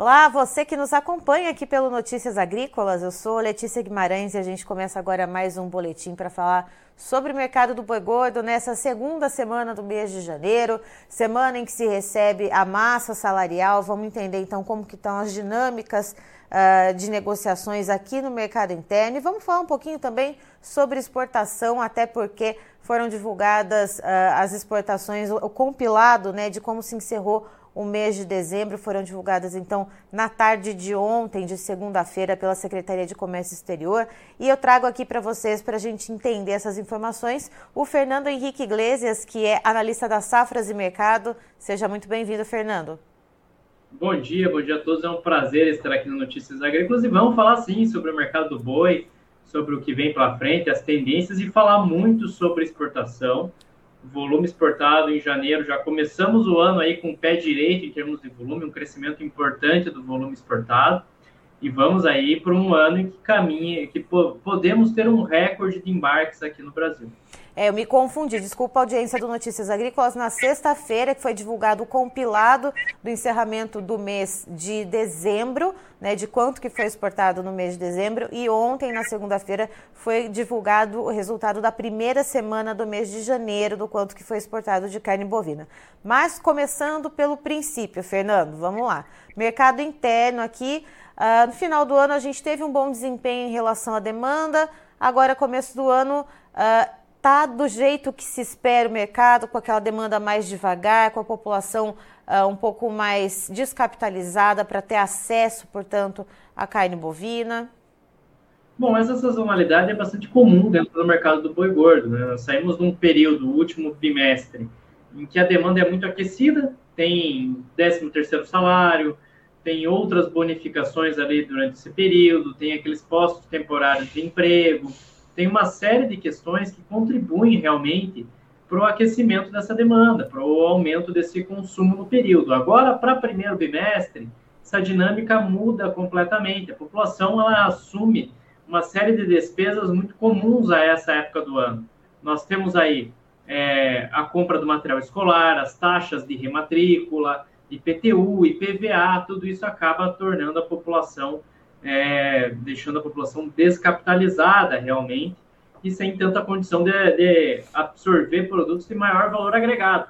Olá, você que nos acompanha aqui pelo Notícias Agrícolas. Eu sou Letícia Guimarães e a gente começa agora mais um boletim para falar sobre o mercado do boi gordo nessa segunda semana do mês de janeiro, semana em que se recebe a massa salarial. Vamos entender então como que estão as dinâmicas uh, de negociações aqui no mercado interno e vamos falar um pouquinho também sobre exportação, até porque foram divulgadas uh, as exportações, o, compilado né, de como se encerrou o mês de dezembro foram divulgadas então na tarde de ontem, de segunda-feira, pela Secretaria de Comércio Exterior. E eu trago aqui para vocês, para a gente entender essas informações, o Fernando Henrique Iglesias, que é analista das safras e mercado. Seja muito bem-vindo, Fernando. Bom dia, bom dia a todos. É um prazer estar aqui no Notícias Agrícolas e vamos falar sim sobre o mercado do boi, sobre o que vem pela frente, as tendências e falar muito sobre exportação volume exportado em janeiro, já começamos o ano aí com o pé direito em termos de volume, um crescimento importante do volume exportado, e vamos aí para um ano em que caminha, que podemos ter um recorde de embarques aqui no Brasil. É, eu me confundi, desculpa a audiência do Notícias Agrícolas. Na sexta-feira, que foi divulgado o compilado do encerramento do mês de dezembro, né, de quanto que foi exportado no mês de dezembro, e ontem, na segunda-feira, foi divulgado o resultado da primeira semana do mês de janeiro, do quanto que foi exportado de carne bovina. Mas começando pelo princípio, Fernando, vamos lá. Mercado interno aqui, uh, no final do ano a gente teve um bom desempenho em relação à demanda, agora começo do ano... Uh, está do jeito que se espera o mercado, com aquela demanda mais devagar, com a população uh, um pouco mais descapitalizada para ter acesso, portanto, à carne bovina? Bom, essa sazonalidade é bastante comum dentro do mercado do boi gordo. Né? Nós saímos de um período, último bimestre, em que a demanda é muito aquecida, tem 13 terceiro salário, tem outras bonificações ali durante esse período, tem aqueles postos temporários de emprego, tem uma série de questões que contribuem realmente para o aquecimento dessa demanda, para o aumento desse consumo no período. Agora, para primeiro bimestre, essa dinâmica muda completamente. A população ela assume uma série de despesas muito comuns a essa época do ano. Nós temos aí é, a compra do material escolar, as taxas de rematrícula, IPTU, IPVA, tudo isso acaba tornando a população é, deixando a população descapitalizada realmente e sem tanta condição de, de, absorver produtos de maior valor agregado.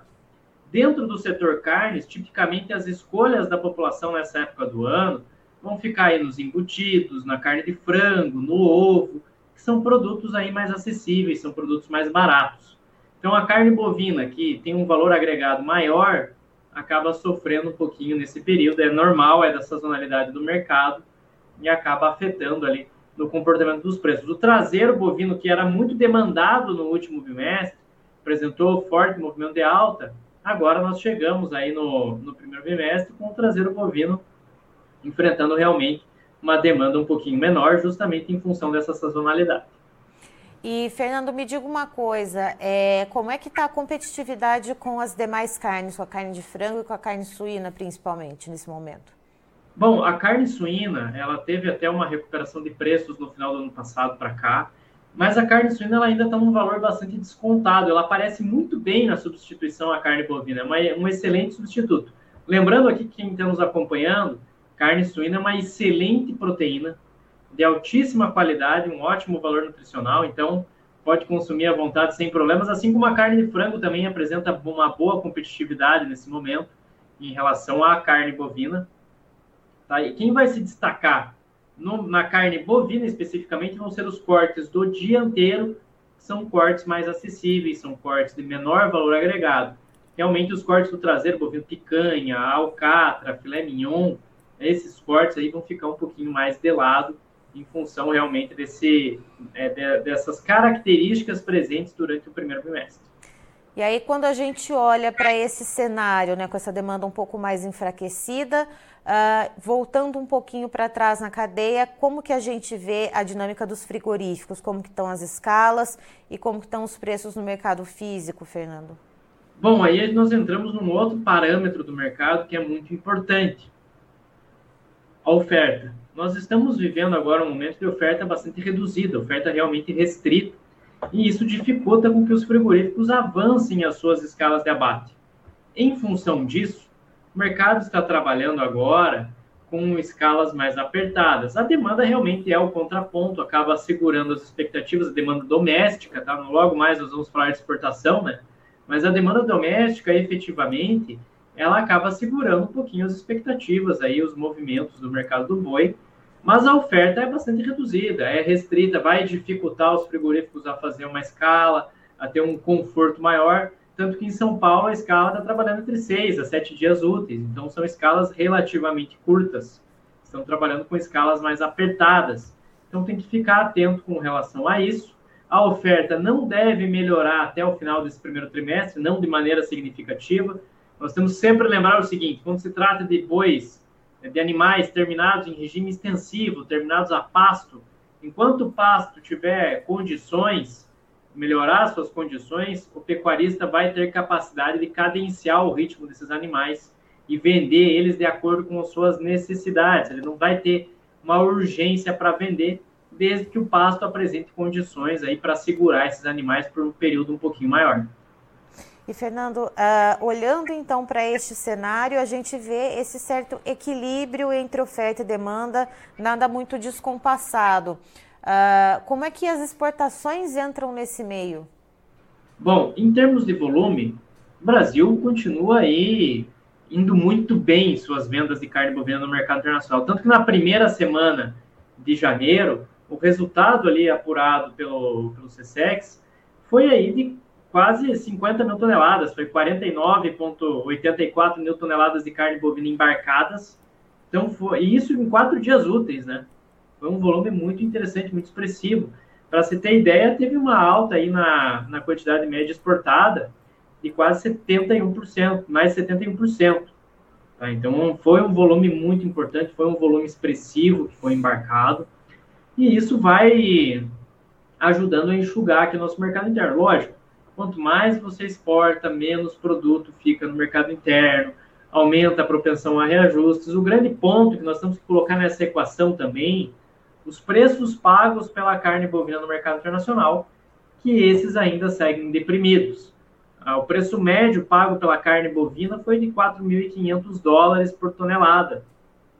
Dentro do setor carnes, tipicamente as escolhas da população nessa época do ano vão ficar aí nos embutidos, na carne de frango, no ovo, que são produtos aí mais acessíveis, são produtos mais baratos. Então a carne bovina, que tem um valor agregado maior, acaba sofrendo um pouquinho nesse período, é normal, é da sazonalidade do mercado, e acaba afetando ali no comportamento dos preços. O traseiro bovino, que era muito demandado no último bimestre, apresentou forte movimento de alta, agora nós chegamos aí no, no primeiro bimestre com o traseiro bovino enfrentando realmente uma demanda um pouquinho menor, justamente em função dessa sazonalidade. E, Fernando, me diga uma coisa, é, como é que está a competitividade com as demais carnes, com a carne de frango e com a carne suína, principalmente, nesse momento? Bom, a carne suína, ela teve até uma recuperação de preços no final do ano passado para cá, mas a carne suína ela ainda está num valor bastante descontado. Ela aparece muito bem na substituição à carne bovina, é um excelente substituto. Lembrando aqui quem está nos acompanhando, carne suína é uma excelente proteína, de altíssima qualidade, um ótimo valor nutricional, então pode consumir à vontade sem problemas, assim como a carne de frango também apresenta uma boa competitividade nesse momento em relação à carne bovina. Tá? E quem vai se destacar no, na carne bovina especificamente vão ser os cortes do dianteiro, que são cortes mais acessíveis, são cortes de menor valor agregado. Realmente os cortes do traseiro, bovino picanha, alcatra, filé mignon, esses cortes aí vão ficar um pouquinho mais de lado em função realmente desse, é, de, dessas características presentes durante o primeiro bimestre. E aí, quando a gente olha para esse cenário, né, com essa demanda um pouco mais enfraquecida, uh, voltando um pouquinho para trás na cadeia, como que a gente vê a dinâmica dos frigoríficos, como que estão as escalas e como que estão os preços no mercado físico, Fernando? Bom, aí nós entramos num outro parâmetro do mercado que é muito importante, a oferta. Nós estamos vivendo agora um momento de oferta bastante reduzida, oferta realmente restrita e isso dificulta com que os frigoríficos avancem as suas escalas de abate. Em função disso, o mercado está trabalhando agora com escalas mais apertadas. A demanda realmente é o contraponto, acaba segurando as expectativas, a demanda doméstica, tá? Logo mais nós vamos falar de exportação, né? Mas a demanda doméstica, efetivamente, ela acaba segurando um pouquinho as expectativas, aí os movimentos do mercado do boi, mas a oferta é bastante reduzida, é restrita, vai dificultar os frigoríficos a fazer uma escala, a ter um conforto maior, tanto que em São Paulo a escala está trabalhando entre seis a sete dias úteis, então são escalas relativamente curtas, estão trabalhando com escalas mais apertadas, então tem que ficar atento com relação a isso. A oferta não deve melhorar até o final desse primeiro trimestre, não de maneira significativa. Nós temos sempre lembrar o seguinte: quando se trata de bois, de animais terminados em regime extensivo, terminados a pasto, enquanto o pasto tiver condições melhorar suas condições, o pecuarista vai ter capacidade de cadenciar o ritmo desses animais e vender eles de acordo com as suas necessidades. Ele não vai ter uma urgência para vender, desde que o pasto apresente condições aí para segurar esses animais por um período um pouquinho maior. E Fernando, uh, olhando então para este cenário, a gente vê esse certo equilíbrio entre oferta e demanda, nada muito descompassado. Uh, como é que as exportações entram nesse meio? Bom, em termos de volume, o Brasil continua aí indo muito bem em suas vendas de carne bovina no mercado internacional. Tanto que na primeira semana de janeiro, o resultado ali apurado pelo, pelo CSEX foi aí de quase 50 mil toneladas, foi 49,84 mil toneladas de carne bovina embarcadas. Então, foi, e isso em quatro dias úteis, né? Foi um volume muito interessante, muito expressivo. Para você ter ideia, teve uma alta aí na, na quantidade média exportada de quase 71%, mais 71%. Tá? Então, foi um volume muito importante, foi um volume expressivo que foi embarcado. E isso vai ajudando a enxugar aqui o nosso mercado interno. Lógico, quanto mais você exporta, menos produto fica no mercado interno, aumenta a propensão a reajustes. O grande ponto que nós temos que colocar nessa equação também os preços pagos pela carne bovina no mercado internacional, que esses ainda seguem deprimidos. Ah, o preço médio pago pela carne bovina foi de 4.500 dólares por tonelada.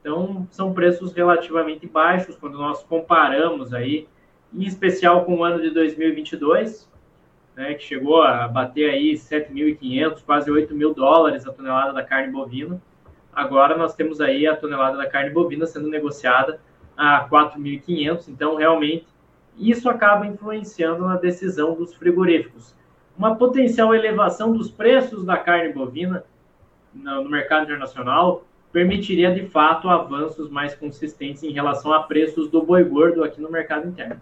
Então, são preços relativamente baixos quando nós comparamos aí, em especial com o ano de 2022, né, que chegou a bater aí 7.500, quase 8 mil dólares a tonelada da carne bovina. Agora nós temos aí a tonelada da carne bovina sendo negociada a 4.500, então realmente isso acaba influenciando na decisão dos frigoríficos. Uma potencial elevação dos preços da carne bovina no mercado internacional permitiria de fato avanços mais consistentes em relação a preços do boi gordo aqui no mercado interno.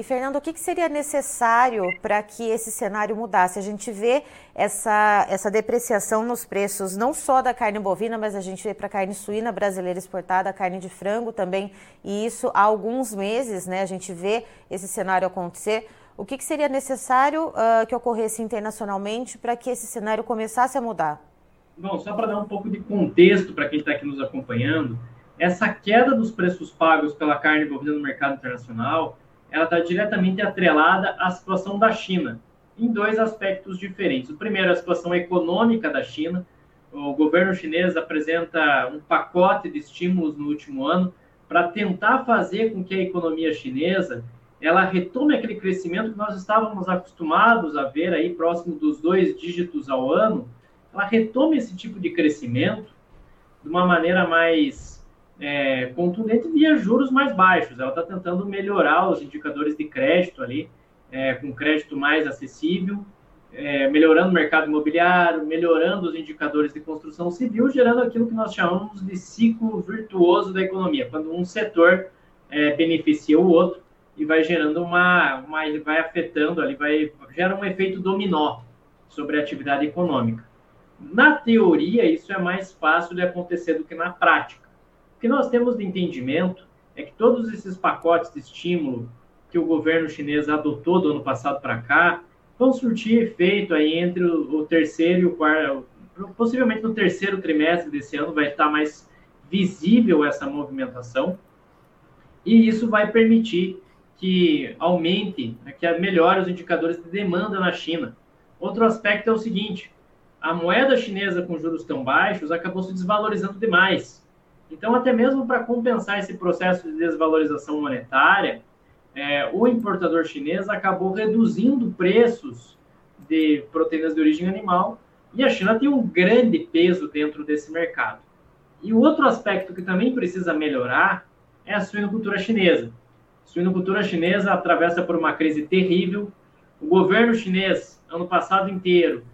E, Fernando, o que, que seria necessário para que esse cenário mudasse? A gente vê essa, essa depreciação nos preços, não só da carne bovina, mas a gente vê para a carne suína brasileira exportada, carne de frango também, e isso há alguns meses, né? A gente vê esse cenário acontecer. O que, que seria necessário uh, que ocorresse internacionalmente para que esse cenário começasse a mudar? Bom, só para dar um pouco de contexto para quem está aqui nos acompanhando, essa queda dos preços pagos pela carne bovina no mercado internacional ela está diretamente atrelada à situação da China, em dois aspectos diferentes. O primeiro, a situação econômica da China. O governo chinês apresenta um pacote de estímulos no último ano para tentar fazer com que a economia chinesa ela retome aquele crescimento que nós estávamos acostumados a ver aí próximo dos dois dígitos ao ano. Ela retome esse tipo de crescimento de uma maneira mais é, contundente via juros mais baixos. Ela está tentando melhorar os indicadores de crédito ali, é, com crédito mais acessível, é, melhorando o mercado imobiliário, melhorando os indicadores de construção civil, gerando aquilo que nós chamamos de ciclo virtuoso da economia, quando um setor é, beneficia o outro e vai gerando uma, uma vai afetando ali, vai gera um efeito dominó sobre a atividade econômica. Na teoria, isso é mais fácil de acontecer do que na prática. O que nós temos de entendimento é que todos esses pacotes de estímulo que o governo chinês adotou do ano passado para cá vão surtir efeito aí entre o terceiro e o quarto, possivelmente no terceiro trimestre desse ano vai estar mais visível essa movimentação e isso vai permitir que aumente, né, que melhore os indicadores de demanda na China. Outro aspecto é o seguinte: a moeda chinesa com juros tão baixos acabou se desvalorizando demais. Então, até mesmo para compensar esse processo de desvalorização monetária, é, o importador chinês acabou reduzindo preços de proteínas de origem animal e a China tem um grande peso dentro desse mercado. E o outro aspecto que também precisa melhorar é a suinocultura chinesa. A suinocultura chinesa atravessa por uma crise terrível. O governo chinês, ano passado inteiro,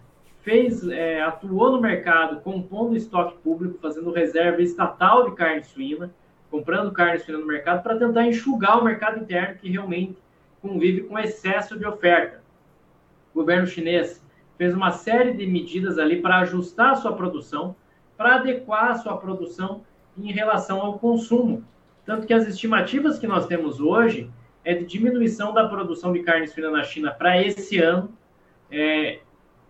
fez, é, atuou no mercado compondo estoque público, fazendo reserva estatal de carne suína, comprando carne suína no mercado para tentar enxugar o mercado interno que realmente convive com excesso de oferta. O governo chinês fez uma série de medidas ali para ajustar a sua produção, para adequar a sua produção em relação ao consumo. Tanto que as estimativas que nós temos hoje é de diminuição da produção de carne suína na China para esse ano é,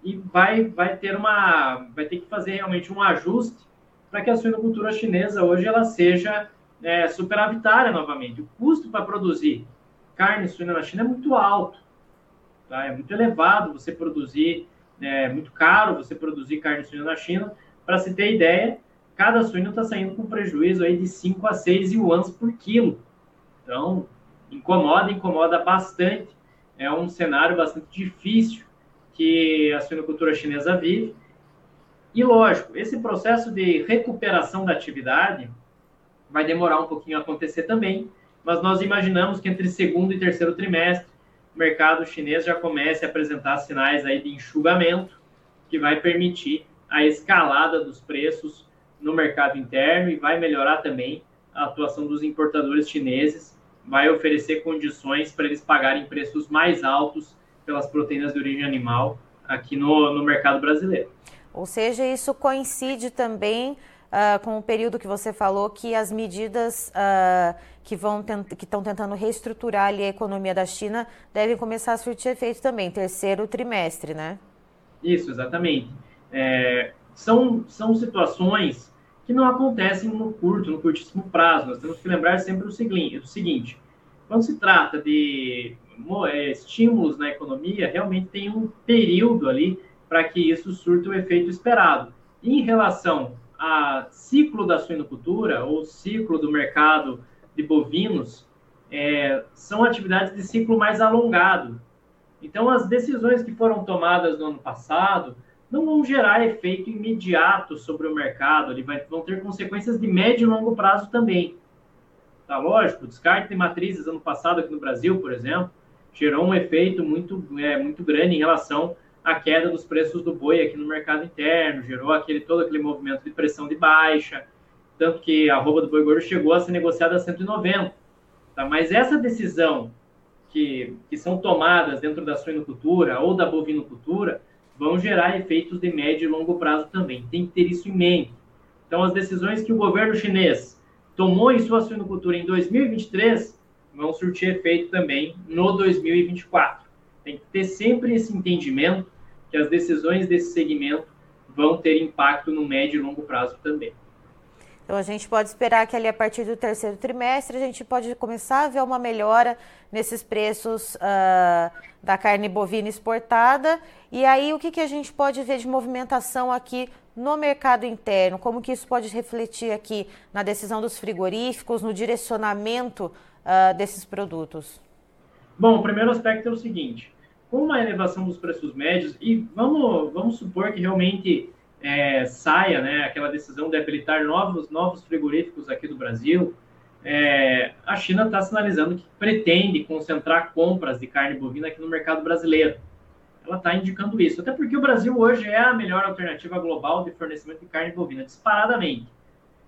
e vai, vai ter uma vai ter que fazer realmente um ajuste para que a suinocultura chinesa hoje ela seja é, superavitária novamente. O custo para produzir carne suína na China é muito alto, tá? é muito elevado você produzir, é muito caro você produzir carne suína na China. Para se ter ideia, cada suíno está saindo com prejuízo aí de 5 a 6 yuans por quilo. Então, incomoda, incomoda bastante. É um cenário bastante difícil que a suinocultura chinesa vive. E, lógico, esse processo de recuperação da atividade vai demorar um pouquinho a acontecer também, mas nós imaginamos que entre segundo e terceiro trimestre o mercado chinês já comece a apresentar sinais aí de enxugamento, que vai permitir a escalada dos preços no mercado interno e vai melhorar também a atuação dos importadores chineses, vai oferecer condições para eles pagarem preços mais altos pelas proteínas de origem animal aqui no, no mercado brasileiro. Ou seja, isso coincide também uh, com o período que você falou que as medidas uh, que vão que estão tentando reestruturar ali a economia da China devem começar a surtir efeito também, terceiro trimestre, né? Isso, exatamente. É, são, são situações que não acontecem no curto, no curtíssimo prazo. Nós temos que lembrar sempre o seguinte, o seguinte quando se trata de estímulos na economia, realmente tem um período ali para que isso surta o efeito esperado. Em relação a ciclo da suinocultura ou ciclo do mercado de bovinos é, são atividades de ciclo mais alongado. Então, as decisões que foram tomadas no ano passado não vão gerar efeito imediato sobre o mercado, ele vai, vão ter consequências de médio e longo prazo também. Tá lógico, descarte de matrizes ano passado aqui no Brasil, por exemplo, gerou um efeito muito, é, muito grande em relação a queda dos preços do boi aqui no mercado interno, gerou aquele todo aquele movimento de pressão de baixa, tanto que a roupa do boi gordo chegou a ser negociada a 190. Tá? Mas essa decisão que, que são tomadas dentro da suinocultura ou da bovinocultura vão gerar efeitos de médio e longo prazo também. Tem que ter isso em mente. Então, as decisões que o governo chinês tomou em sua suinocultura em 2023 vão surtir efeito também no 2024. Tem que ter sempre esse entendimento que as decisões desse segmento vão ter impacto no médio e longo prazo também. Então a gente pode esperar que ali a partir do terceiro trimestre a gente pode começar a ver uma melhora nesses preços uh, da carne bovina exportada. E aí o que, que a gente pode ver de movimentação aqui no mercado interno? Como que isso pode refletir aqui na decisão dos frigoríficos, no direcionamento uh, desses produtos? Bom, o primeiro aspecto é o seguinte: com uma elevação dos preços médios, e vamos, vamos supor que realmente é, saia né, aquela decisão de habilitar novos, novos frigoríficos aqui do Brasil, é, a China está sinalizando que pretende concentrar compras de carne bovina aqui no mercado brasileiro. Ela está indicando isso, até porque o Brasil hoje é a melhor alternativa global de fornecimento de carne bovina, disparadamente.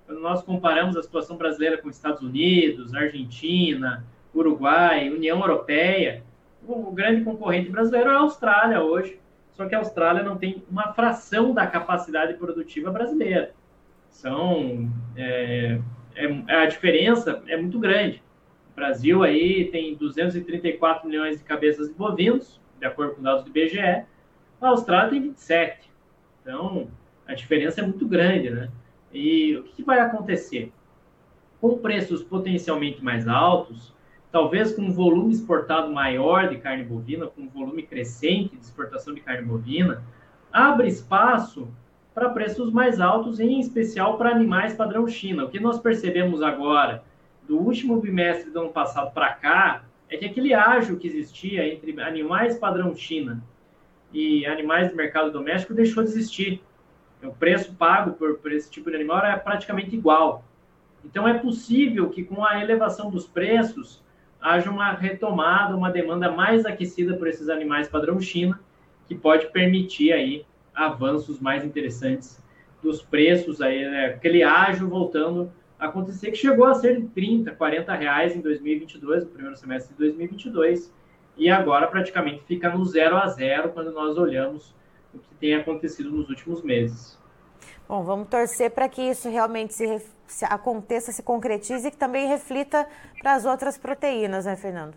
Quando nós comparamos a situação brasileira com Estados Unidos, Argentina, Uruguai, União Europeia, o grande concorrente brasileiro é a Austrália hoje, só que a Austrália não tem uma fração da capacidade produtiva brasileira. São é, é, a diferença é muito grande. O Brasil aí tem 234 milhões de cabeças de bovinos, de acordo com dados do IBGE. A Austrália tem 27. Então, a diferença é muito grande, né? E o que vai acontecer? Com preços potencialmente mais altos, talvez com um volume exportado maior de carne bovina, com um volume crescente de exportação de carne bovina, abre espaço para preços mais altos, em especial para animais padrão China. O que nós percebemos agora, do último bimestre do ano passado para cá, é que aquele ágio que existia entre animais padrão China e animais do mercado doméstico deixou de existir. O preço pago por, por esse tipo de animal é praticamente igual. Então, é possível que com a elevação dos preços haja uma retomada, uma demanda mais aquecida por esses animais padrão China, que pode permitir aí avanços mais interessantes dos preços, aí, né? aquele ágio voltando acontecer, que chegou a ser de 30, 40 reais em 2022, no primeiro semestre de 2022, e agora praticamente fica no zero a zero quando nós olhamos o que tem acontecido nos últimos meses. Bom, vamos torcer para que isso realmente se, se, aconteça, se concretize e que também reflita para as outras proteínas, né, Fernando?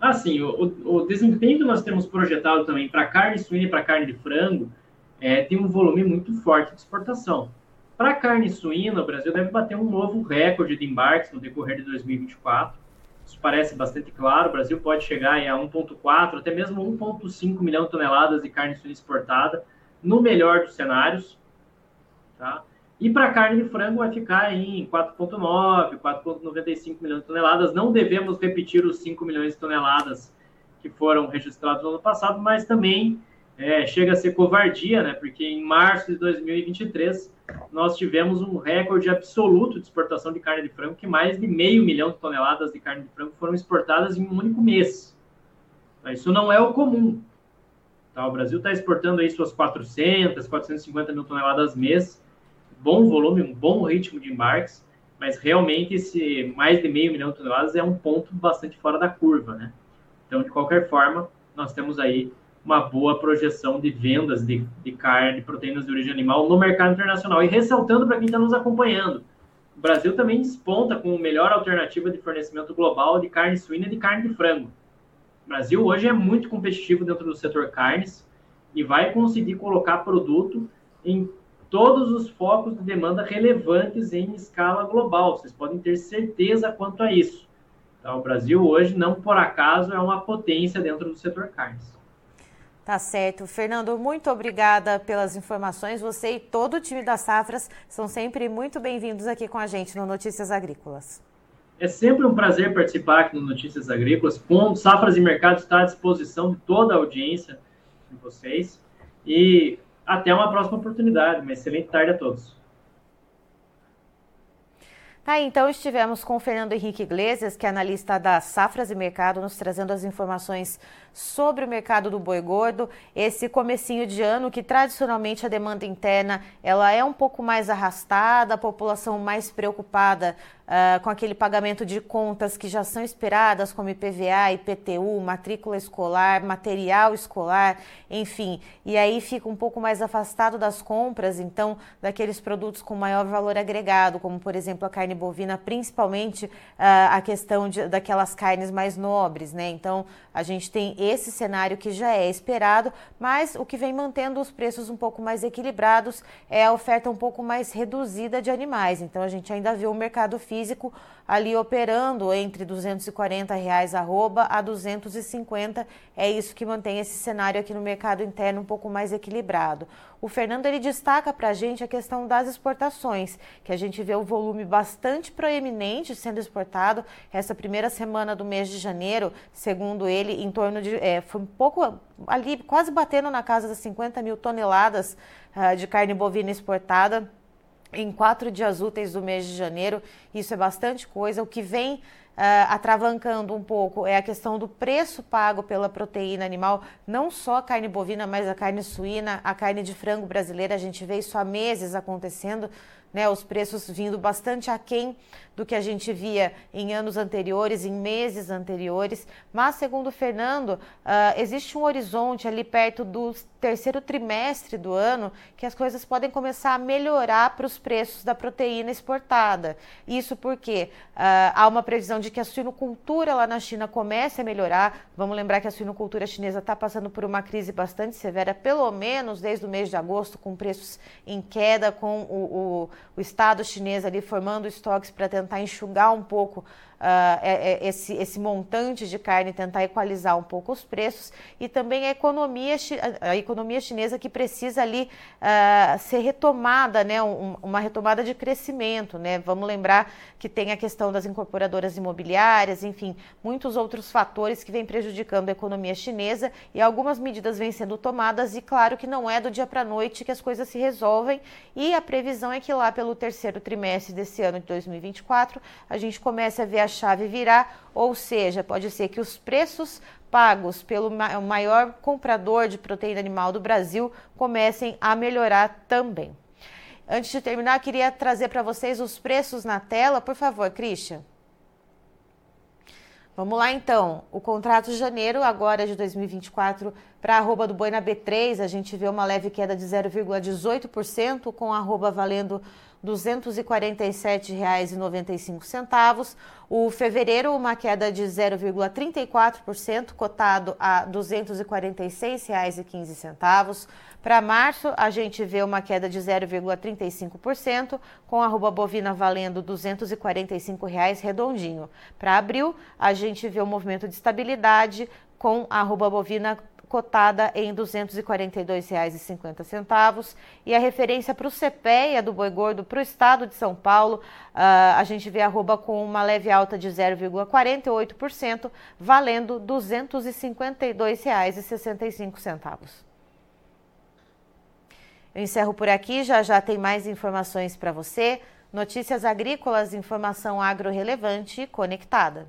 Ah, sim. O, o desempenho que nós temos projetado também para carne suína e para carne de frango é, tem um volume muito forte de exportação. Para carne suína, o Brasil deve bater um novo recorde de embarques no decorrer de 2024 isso parece bastante claro. O Brasil pode chegar a 1,4, até mesmo 1,5 milhão de toneladas de carne suína exportada, no melhor dos cenários. Tá? E para carne de frango vai ficar em 4,9, 4,95 milhões de toneladas. Não devemos repetir os 5 milhões de toneladas que foram registrados no ano passado, mas também é, chega a ser covardia, né? Porque em março de 2023 nós tivemos um recorde absoluto de exportação de carne de frango, que mais de meio milhão de toneladas de carne de frango foram exportadas em um único mês. Isso não é o comum. Tá? O Brasil está exportando aí suas 400, 450 mil toneladas mês, bom volume, um bom ritmo de embarques, mas realmente esse mais de meio milhão de toneladas é um ponto bastante fora da curva, né? Então, de qualquer forma, nós temos aí uma boa projeção de vendas de, de carne, proteínas de origem animal no mercado internacional. E ressaltando para quem está nos acompanhando, o Brasil também desponta com a melhor alternativa de fornecimento global de carne suína e de carne de frango. O Brasil hoje é muito competitivo dentro do setor carnes e vai conseguir colocar produto em todos os focos de demanda relevantes em escala global. Vocês podem ter certeza quanto a isso. Então, o Brasil hoje, não por acaso, é uma potência dentro do setor carnes. Tá certo. Fernando, muito obrigada pelas informações. Você e todo o time das Safras são sempre muito bem-vindos aqui com a gente no Notícias Agrícolas. É sempre um prazer participar aqui no Notícias Agrícolas. Com Safras e Mercado está à disposição de toda a audiência de vocês. E até uma próxima oportunidade. Uma excelente tarde a todos. Tá, então estivemos com o Fernando Henrique Iglesias, que é analista da Safras e Mercado, nos trazendo as informações sobre o mercado do boi gordo. Esse comecinho de ano que tradicionalmente a demanda interna ela é um pouco mais arrastada, a população mais preocupada uh, com aquele pagamento de contas que já são esperadas, como IPVA, IPTU, matrícula escolar, material escolar, enfim. E aí fica um pouco mais afastado das compras, então, daqueles produtos com maior valor agregado, como por exemplo a carne bovina, principalmente uh, a questão de, daquelas carnes mais nobres, né? Então, a gente tem esse cenário que já é esperado, mas o que vem mantendo os preços um pouco mais equilibrados é a oferta um pouco mais reduzida de animais. Então, a gente ainda vê o mercado físico ali operando entre 240 reais arroba a 250. É isso que mantém esse cenário aqui no mercado interno um pouco mais equilibrado. O Fernando ele destaca para a gente a questão das exportações, que a gente vê o volume bastante proeminente sendo exportado. Essa primeira semana do mês de janeiro, segundo ele, em torno de é, foi um pouco ali quase batendo na casa das 50 mil toneladas uh, de carne bovina exportada em quatro dias úteis do mês de janeiro. Isso é bastante coisa. O que vem atravancando um pouco é a questão do preço pago pela proteína animal, não só a carne bovina, mas a carne suína, a carne de frango brasileira. A gente vê isso há meses acontecendo né, os preços vindo bastante aquém do que a gente via em anos anteriores, em meses anteriores. Mas, segundo Fernando, uh, existe um horizonte ali perto do terceiro trimestre do ano que as coisas podem começar a melhorar para os preços da proteína exportada. Isso porque uh, há uma previsão de que a suinocultura lá na China comece a melhorar. Vamos lembrar que a suinocultura chinesa está passando por uma crise bastante severa, pelo menos desde o mês de agosto, com preços em queda, com o, o o Estado chinês ali formando estoques para tentar enxugar um pouco uh, esse, esse montante de carne, tentar equalizar um pouco os preços e também a economia, a economia chinesa que precisa ali uh, ser retomada, né, um, uma retomada de crescimento. Né? Vamos lembrar que tem a questão das incorporadoras imobiliárias, enfim, muitos outros fatores que vêm prejudicando a economia chinesa e algumas medidas vêm sendo tomadas e claro que não é do dia para a noite que as coisas se resolvem e a previsão é que lá pelo terceiro trimestre desse ano de 2024 a gente comece a ver a chave virar, ou seja, pode ser que os preços pagos pelo maior comprador de proteína animal do Brasil comecem a melhorar também. Antes de terminar, queria trazer para vocês os preços na tela, por favor, Christian. Vamos lá então, o contrato de janeiro agora de 2024 para a arroba do boi na B3, a gente vê uma leve queda de 0,18% com a arroba valendo R$ 247,95. O fevereiro, uma queda de 0,34%, cotado a R$ 246,15. Para março, a gente vê uma queda de 0,35%, com a arroba bovina valendo 245 reais redondinho. Para abril, a gente vê um movimento de estabilidade com a arroba bovina cotada em R$ 242,50. E a referência para o CPEA do boi gordo para o estado de São Paulo, uh, a gente vê arroba com uma leve alta de 0,48%, valendo R$ 252,65. Eu encerro por aqui, já já tem mais informações para você. Notícias agrícolas, informação agro relevante e conectada.